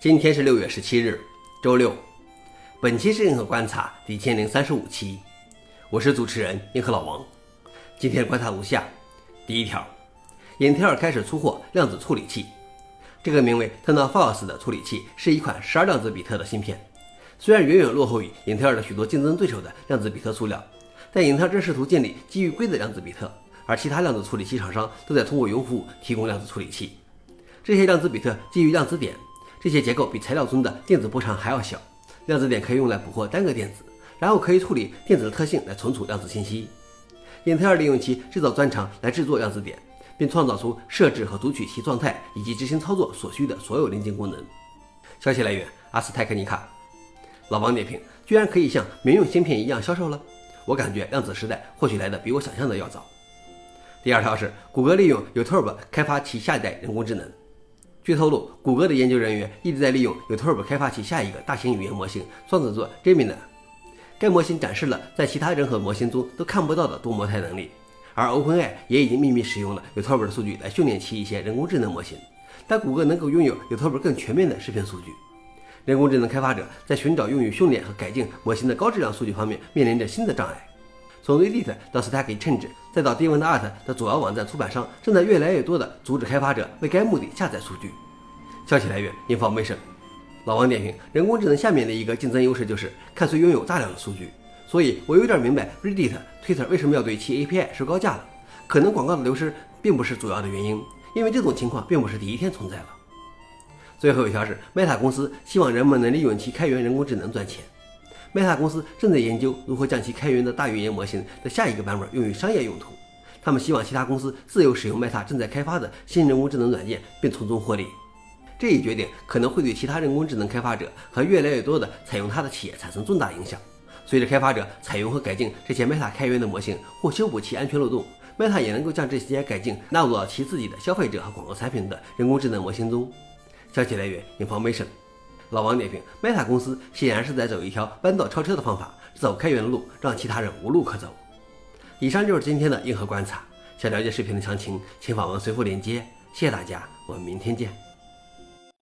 今天是六月十七日，周六。本期是硬核观察第一千零三十五期，我是主持人硬核老王。今天观察如下：第一条，英特尔开始出货量子处理器。这个名为 t e n o f o r c e 的处理器是一款十二量子比特的芯片。虽然远远落后于英特尔的许多竞争对手的量子比特数量，但英特尔正试图建立基于硅的量子比特，而其他量子处理器厂商都在通过云服务提供量子处理器。这些量子比特基于量子点。这些结构比材料中的电子波长还要小，量子点可以用来捕获单个电子，然后可以处理电子的特性来存储量子信息。英特尔利用其制造专长来制作量子点，并创造出设置和读取其状态以及执行操作所需的所有临近功能。消息来源：阿斯泰克尼卡。老王点评：居然可以像民用芯片一样销售了，我感觉量子时代或许来的比我想象的要早。第二条是，谷歌利用 YouTube 开发其下一代人工智能。据透露，谷歌的研究人员一直在利用 YouTube 开发其下一个大型语言模型双子座 Gemini。该模型展示了在其他任何模型中都看不到的多模态能力，而 OpenAI 也已经秘密使用了 YouTube 的数据来训练其一些人工智能模型。但谷歌能够拥有 YouTube 更全面的视频数据。人工智能开发者在寻找用于训练和改进模型的高质量数据方面面临着新的障碍。从 Reddit 到 Stack Exchange，再到 DeviantArt 的主要网站出版商，正在越来越多地阻止开发者为该目的下载数据。消息来源：Information。老王点评：人工智能下面的一个竞争优势就是看谁拥有大量的数据。所以我有点明白 Reddit、Twitter 为什么要对其 API 收高价了。可能广告的流失并不是主要的原因，因为这种情况并不是第一天存在了。最后一条是，Meta 公司希望人们能利用其开源人工智能赚钱。Meta 公司正在研究如何将其开源的大语言模型的下一个版本用于商业用途。他们希望其他公司自由使用 Meta 正在开发的新人工智能软件，并从中获利。这一决定可能会对其他人工智能开发者和越来越多的采用它的企业产生重大影响。随着开发者采用和改进这些 Meta 开源的模型或修补其安全漏洞，Meta 也能够将这些改进纳入到其自己的消费者和广告产品的人工智能模型中。消息来源：Information。老王点评：Meta 公司显然是在走一条弯道超车的方法，走开源路，让其他人无路可走。以上就是今天的硬核观察。想了解视频的详情，请访问随附链接。谢谢大家，我们明天见。